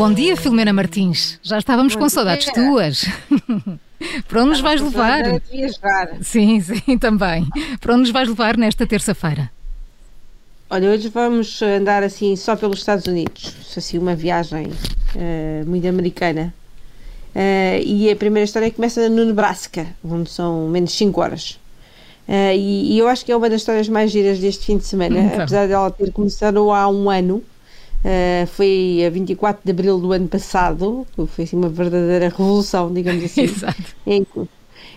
Bom dia, Filomena Martins. Já estávamos Bom com dia. saudades tuas. Para onde nos vais levar? Sim, sim, também. Para onde nos vais levar nesta terça-feira? Olha, hoje vamos andar assim só pelos Estados Unidos. Assim, uma viagem eh, muito americana. Eh, e a primeira história começa no Nebraska, onde são menos 5 horas. Eh, e, e eu acho que é uma das histórias mais giras deste fim de semana, Então. apesar dela ter começado há um ano. Eh, foi a 24 de abril do ano passado, foi assim uma verdadeira revolução, digamos assim. Exato. em, que-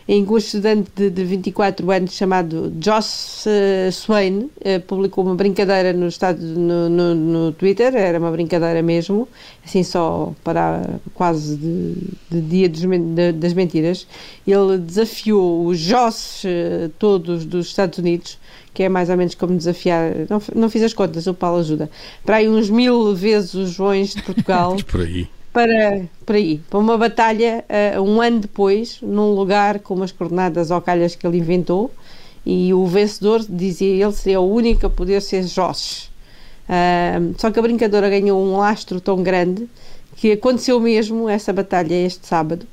em que um estudante de, de 24 anos chamado Joss eh, Swain eh, publicou uma brincadeira no, estado, no, no, no Twitter, era uma brincadeira mesmo, assim só para quase de, de dia dos de- das mentiras. Ele desafiou os Joss eh, todos dos Estados Unidos, que é mais ou menos como desafiar, não, não fiz as contas, o Paulo ajuda, para aí uns mil vezes os Joões de Portugal Por aí. Para, por aí, para uma batalha uh, um ano depois, num lugar com umas coordenadas ou calhas que ele inventou, e o vencedor, dizia ele, seria o único a poder ser Josh. Uh, só que a brincadora ganhou um lastro tão grande que aconteceu mesmo essa batalha este sábado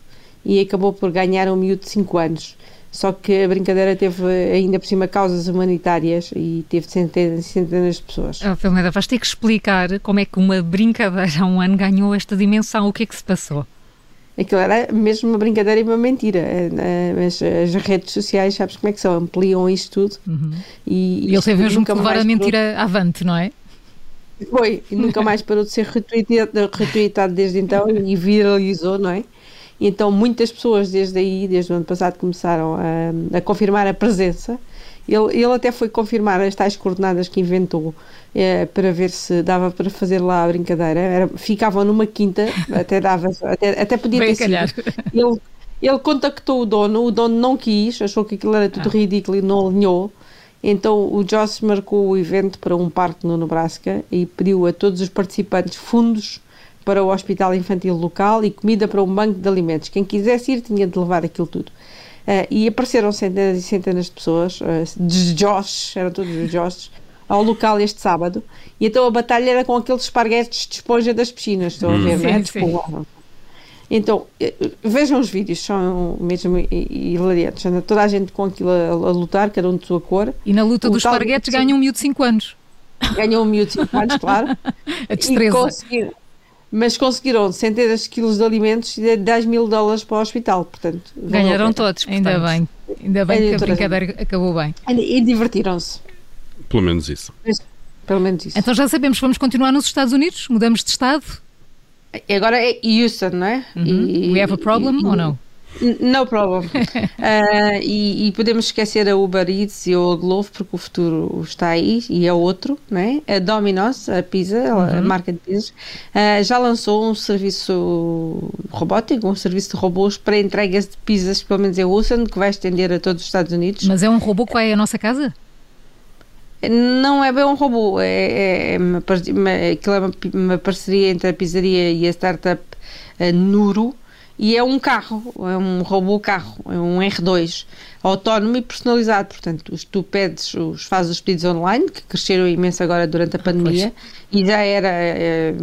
e acabou por ganhar um miúdo de 5 anos. Só que a brincadeira teve ainda por cima causas humanitárias e teve centenas e centenas de pessoas. Oh, Filomena, vais ter que explicar como é que uma brincadeira há um ano ganhou esta dimensão. O que é que se passou? Aquilo era mesmo uma brincadeira e uma mentira. Eh, eh, Mas as redes sociais, sabes como é que são? Ampliam isto tudo. E, E ele isto teve mesmo que levar a mentira avante, não é? Foi, e nunca mais parou de ser retweetado, retweetado desde então e viralizou, não é? E então muitas pessoas desde aí, desde o ano passado, começaram a, a confirmar a presença. Ele, ele até foi confirmar as tais coordenadas que inventou eh, para ver se dava para fazer lá a brincadeira. Era, ficavam numa quinta, até dava, até, até podia Bem ter calhar. sido. Ele, ele contactou o dono, o dono não quis, achou que aquilo era tudo Ah. ridículo e não alinhou. Então o Joss marcou o evento para um parque no Nebraska e pediu a todos os participantes fundos para o hospital infantil local e comida para um banco de alimentos. Quem quisesse ir tinha de levar aquilo tudo. Ah, e apareceram centenas e centenas de pessoas, ah, de Josh, eram todos os Josh, ao local este sábado. E então a batalha era com aqueles esparguetes de esponja das piscinas, estão a ver, não é? Sim, espuma. Então, eh, vejam os vídeos, são mesmo hi- hi- hilariantes. Anda toda a gente com aquilo a, a lutar, cada um de sua cor. E na luta O dos esparguetes ganha um miúdo de 5 anos. Ganhou um miúdo de 5 anos, claro. A E destreza. conseguiram- mas conseguiram centenas de quilos de alimentos e 10 mil dólares para o hospital. Portanto, Ganharam todos. Ainda portanto. bem. Ainda bem É, que a brincadeira acabou bem. E, divertiram-se. Pelo menos isso. Pelo menos isso. Então já sabemos, vamos continuar nos Estados Unidos? Mudamos de estado? Agora é Houston, não é? E- We have a problem e- ou não? No problem. Ah, e, e podemos esquecer a Uber Eats e o Glovo porque o futuro está aí e é outro, não é? A Domino's, a pizza, a marca de pizzas, ah, já lançou um serviço robótico, um serviço de robôs para entregas de pizzas, pelo menos em Houston, que vai estender a todos os Estados Unidos. Mas é um robô que vai à nossa casa? Não é bem um robô, é, é uma, par- uma, aquilo é uma, uma parceria entre a pizzaria e a startup eh, Nuro e é um carro, é um robô carro, é um R2 autónomo e personalizado, portanto os, tu pedes, os, fazes os pedidos online que cresceram imenso agora durante a pandemia. e já era, eh,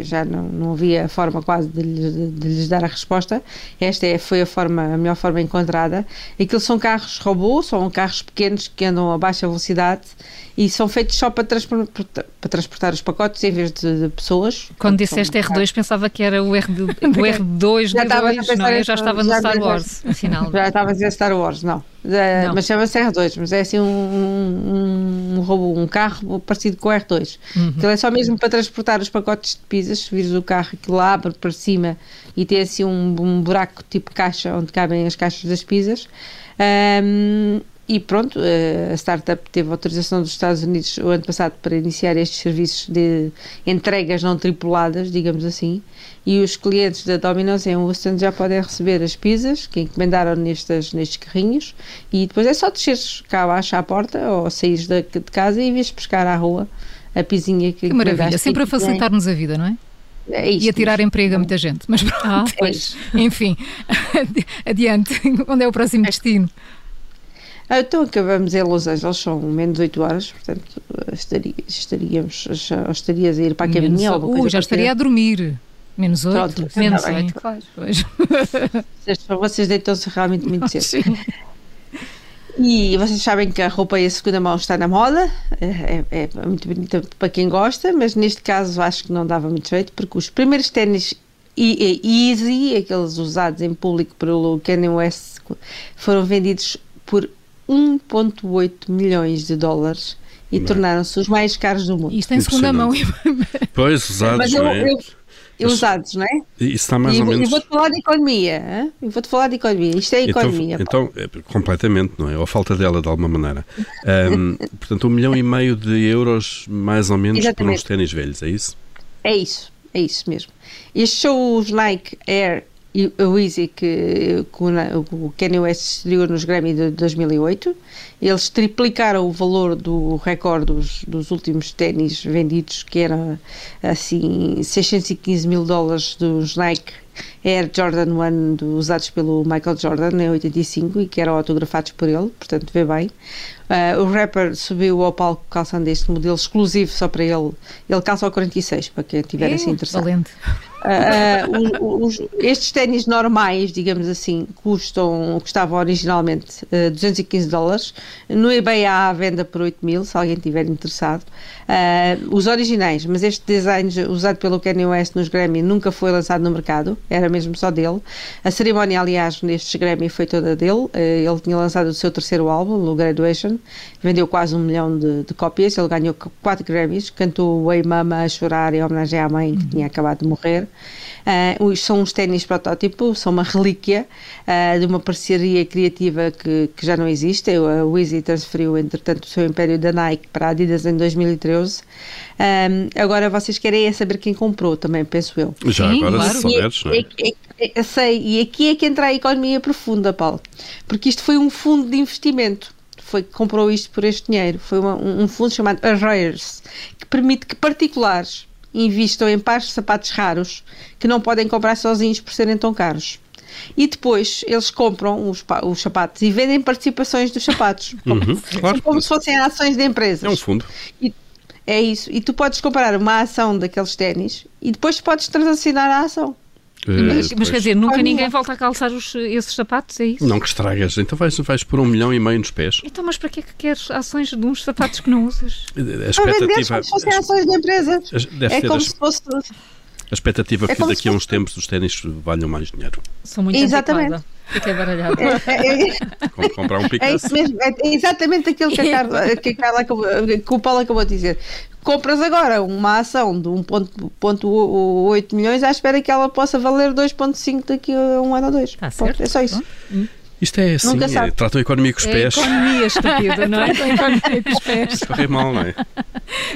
já não, não havia forma quase de lhes, de lhes dar a resposta, esta é, foi a forma, a melhor forma encontrada, aquilo são carros robô, são carros pequenos que andam a baixa velocidade e são feitos só para transportar, para transportar os pacotes em vez de, de pessoas. Quando disseste R2, pensava que era o, R2, o R2 Já estava a D2, pensar não é? em- Já estava no já- Star já- Wars, afinal. Já estava a dizer Star Wars, não. Já- Não. Mas chama-se R2, mas é assim um, um, um robô, um carro parecido com o R2. Aquilo é só mesmo para transportar os pacotes de pizzas, se vires o carro, aquilo abre para cima e tem assim um, um buraco tipo caixa onde cabem as caixas das pizzas. Ahm, e pronto, a startup teve autorização dos Estados Unidos o ano passado para iniciar estes serviços de entregas não tripuladas, digamos assim, e os clientes da Domino's em Houston já podem receber as pizzas que encomendaram nestes, nestes carrinhos e depois é só desceres cá abaixo à porta ou saís de, de casa e vires pescar à rua a pizinha que Que maravilha, sempre a facilitar-nos a vida, não é? É isto, E a tirar emprego a muita gente. Mas pronto, Ah, pois. enfim, adiante. Onde é o próximo destino? Ah, então acabamos em Los Angeles, são menos 8 horas, portanto estaria, estaríamos, já estarias a ir para a caminha ou alguma Uh, coisa já estaria a dormir. Menos 8, Pronto, menos está bem. 8, claro. Pois. Vocês, vocês deitam-se realmente muito cedo. Sim. E vocês sabem que a roupa em segunda mão está na moda, é, é- é muito bonita para quem gosta, mas neste caso acho que não dava muito jeito, porque os primeiros ténis E- e- Easy, aqueles usados em público pelo Kanye West, foram vendidos por 1,8 milhões de dólares e tornaram-se os mais caros do mundo. Isto em segunda mão. Pois, usados, Mas eu, não é? eu- eu- usados, não é? Isso está mais e ou vou- menos. eu vou-te falar de economia. hã? Eu vou-te falar de economia. Isto é economia. Então, então, é, completamente, não é? Ou falta dela de alguma maneira. Ahm, portanto, um milhão e meio de euros, mais ou menos, por Exatamente. uns ténis velhos, é isso? É isso, é isso mesmo. Estes são os Nike Air e o Easy que, que o Kanye West estreou nos Grammy de 2008. Eles triplicaram o valor do recorde dos, dos últimos ténis vendidos, que era assim 615 mil dólares dos Nike Air Jordan 1 do- usados pelo Michael Jordan em 85 e que eram autografados por ele, portanto vê bem. Ah, o rapper subiu ao palco calçando este modelo exclusivo só para ele. Ele calça ao 46, para quem estiver assim interessado. Valente. Ah, ah, os- estes ténis normais, digamos assim, custam, custavam originalmente ah, 215 dólares. No eBay há à venda por 8 mil, se alguém estiver interessado. Os originais, mas este design usado pelo Kanye West nos Grammy nunca foi lançado no mercado, era mesmo só dele. A cerimónia, aliás, nestes Grammy foi toda dele. Ele tinha lançado o seu terceiro álbum, o Graduation, vendeu quase um milhão de, de cópias. Ele ganhou 4 Grammys, cantou Ei Mama a chorar em homenagem à mãe que tinha acabado de morrer. Os- são uns ténis protótipo, são uma relíquia ah, de uma parceria criativa que, que já não existe. A Weezy transferiu, entretanto, o seu império da Nike para a Adidas em 2013. Ah, agora vocês querem é saber quem comprou também, penso eu. Já Sim, agora, claro. se souberes, não é? É- é- é- eu sei, e aqui é que entra a economia profunda, Paulo, porque isto foi um fundo de investimento. Foi que comprou isto por este dinheiro. Foi uma- um, um fundo chamado Arrears, que permite que particulares invistam em pares de sapatos raros que não podem comprar sozinhos por serem tão caros. E depois eles compram os, os sapatos e vendem participações dos sapatos. Uhum, claro. Como se fossem ações de empresas. É um fundo. E- é isso. E tu podes comprar uma ação daqueles ténis e depois podes transacionar a ação. Mas, Eh, mas pois. quer dizer, nunca ninguém volta a calçar os- esses sapatos, é isso? Não que estragas. Então vais, vais por um milhão e meio nos pés. Então, mas para que é que queres ações de uns sapatos que não usas? A Para vender expectativa, como se fossem ações de empresas. as- deve É como as- se fosse. A expectativa é que daqui a uns tempos os ténis valham mais dinheiro. Sou muito Exatamente. antiquada. Fiquei baralhada. É, é- Como comprar um é Picasso. isso mesmo. É exatamente aquilo que, a Carla, que, a Carla acabou, que o Paulo acabou de dizer. Compras agora uma ação de 1,8 milhões à espera que ela possa valer 2,5 daqui a um ano ou dois. Tá Ponto. certo. É só isso. Isto é assim, Nunca é, sabe. tratam a economia com os É pés. economia estúpida, não é? É economia com os pés. Corre mal, não é?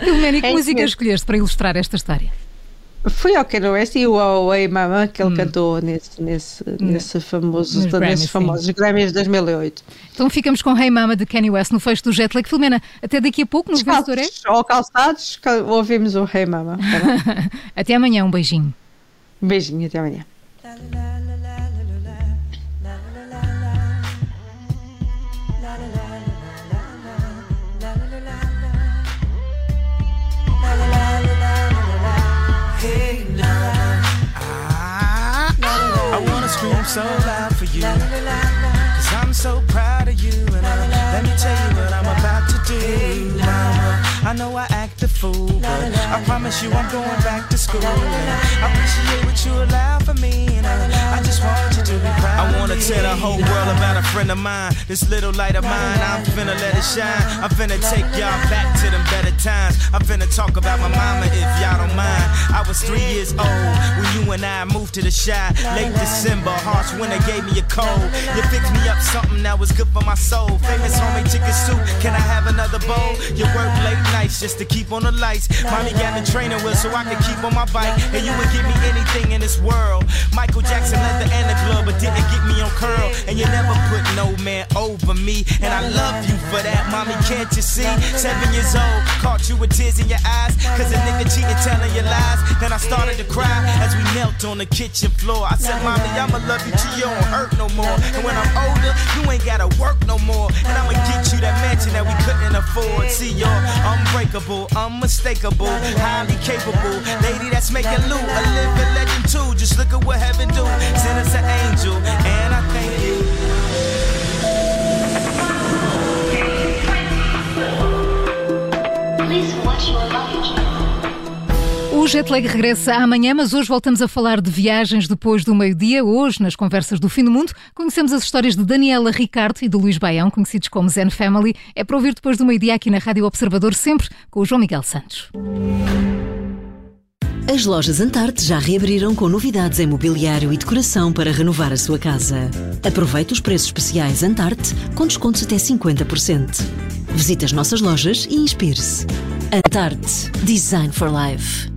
Filomena, e que É música escolheste para ilustrar esta história? Foi ao Kanye West e o Away Mama que ele cantou nesse, nesse, nesse famoso, Nos nesses Grammys, sim. famosos Grammys de 2008. Então ficamos com Hey Mama de Kanye West no fecho do Jetlag. Filomena, até daqui a pouco no Vencedor é? Descalços ou calçados, cal- ouvimos o Hey Mama. Tá? Até amanhã, um beijinho. Um beijinho, até amanhã. So loud for you. Cause I'm so proud of you. And uh, let me tell you what I'm about to do. Mama, I know I act a fool, but I promise you I'm going back to school. And I appreciate what you allow for me. And uh, I just want you to be proud. Tell the whole world about a friend of mine. This little light of mine, I'm finna let it shine. I'm finna take y'all back to them better times. I'm finna talk about my mama if y'all don't mind. I was three years old when you and I moved to the shy. Late December, harsh winter gave me a cold. You fixed me up something that was good for my soul. Famous homemade chicken soup, can I have another bowl? You work late nights just to keep on the lights. Mommy got the training wheel so I could keep on my bike. And you would give me anything in this world. Michael Jackson leather and the glove, but didn't get me on curl. And you never put no man over me. And I love you for that, mommy, can't you see? Seven years old, caught you with tears in your eyes. Cause a nigga cheating, telling you lies. Then I started to cry as we knelt on the kitchen floor. I said, Mommy, I'ma love you till you don't hurt no more. And when I'm older, you ain't gotta work no more. And I'ma get you that mansion that we couldn't afford. See, you're unbreakable, unmistakable, highly capable. Lady that's making loot, a living legend too. Just look at what heaven do. Send us an angel, and I O Jetlag regressa amanhã, mas hoje voltamos a falar de viagens depois do meio-dia. Hoje, nas conversas do fim do mundo, conhecemos as histórias de Daniela Ricardo e de Luís Baião, conhecidos como Zen Family. É para ouvir depois do meio-dia aqui na Rádio Observador, sempre com o João Miguel Santos. As lojas Antarte já reabriram com novidades em mobiliário e decoração para renovar a sua casa. Aproveite os preços especiais Antarte com descontos até 50%. Visite as nossas lojas e inspire-se. Antarte Design for Life.